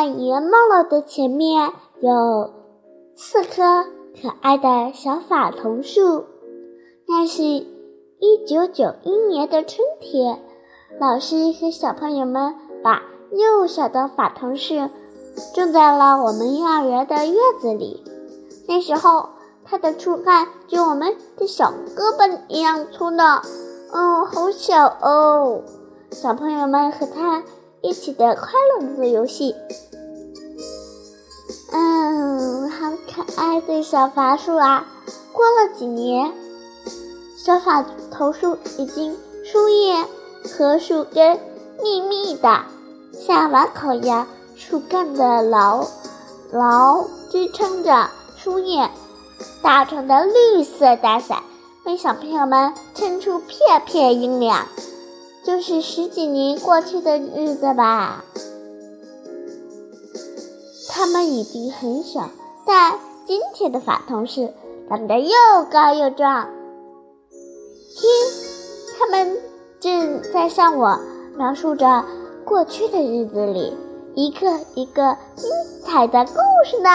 檐帽了的前面有四棵可爱的小法桐树。那是一九九一年的春天，老师和小朋友们把幼小的法桐树种在了我们幼儿园的院子里。那时候，它的树干就我们的小胳膊一样粗呢。哦，好小哦！小朋友们和它一起的快乐的做游戏。爱的小法树啊！过了几年，小法头树已经树叶和树根密密的，像碗口一样，树干的牢牢支撑着树叶，搭成的绿色大伞。为小朋友们撑出片片阴凉，就是十几年过去的日子吧。它们已经很小，但今天的法桐树长得又高又壮。听，他们正在向我描述着过去的日子里一个一个精彩的故事呢。